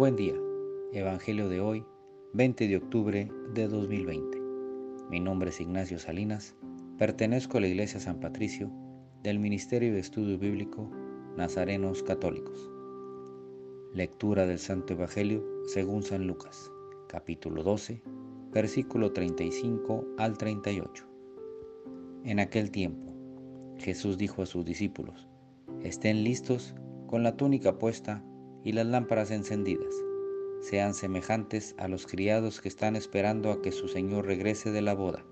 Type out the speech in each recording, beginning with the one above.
Buen día. Evangelio de hoy, 20 de octubre de 2020. Mi nombre es Ignacio Salinas. Pertenezco a la Iglesia San Patricio del Ministerio de Estudio Bíblico Nazarenos Católicos. Lectura del Santo Evangelio según San Lucas, capítulo 12, versículo 35 al 38. En aquel tiempo, Jesús dijo a sus discípulos, estén listos con la túnica puesta y las lámparas encendidas. Sean semejantes a los criados que están esperando a que su Señor regrese de la boda,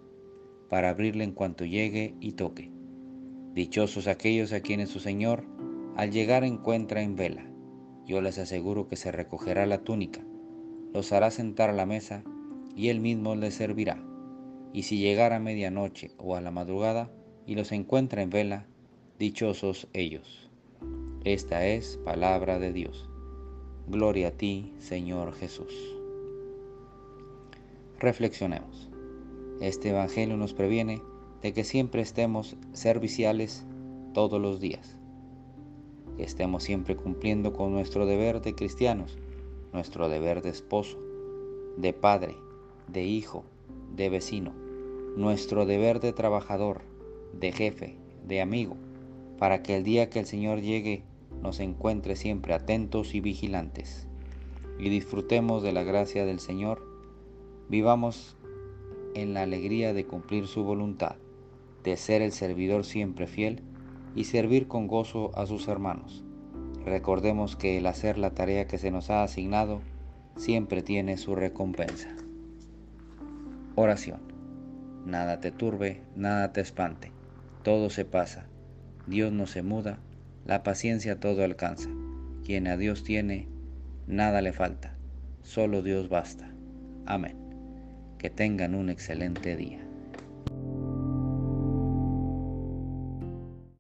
para abrirle en cuanto llegue y toque. Dichosos aquellos a quienes su Señor al llegar encuentra en vela. Yo les aseguro que se recogerá la túnica, los hará sentar a la mesa y él mismo les servirá. Y si llegara a medianoche o a la madrugada y los encuentra en vela, dichosos ellos. Esta es palabra de Dios. Gloria a ti, Señor Jesús. Reflexionemos. Este Evangelio nos previene de que siempre estemos serviciales todos los días. Que estemos siempre cumpliendo con nuestro deber de cristianos, nuestro deber de esposo, de padre, de hijo, de vecino, nuestro deber de trabajador, de jefe, de amigo, para que el día que el Señor llegue nos encuentre siempre atentos y vigilantes. Y disfrutemos de la gracia del Señor, vivamos en la alegría de cumplir su voluntad, de ser el servidor siempre fiel y servir con gozo a sus hermanos. Recordemos que el hacer la tarea que se nos ha asignado siempre tiene su recompensa. Oración. Nada te turbe, nada te espante, todo se pasa, Dios no se muda, la paciencia todo alcanza. Quien a Dios tiene, nada le falta. Solo Dios basta. Amén. Que tengan un excelente día.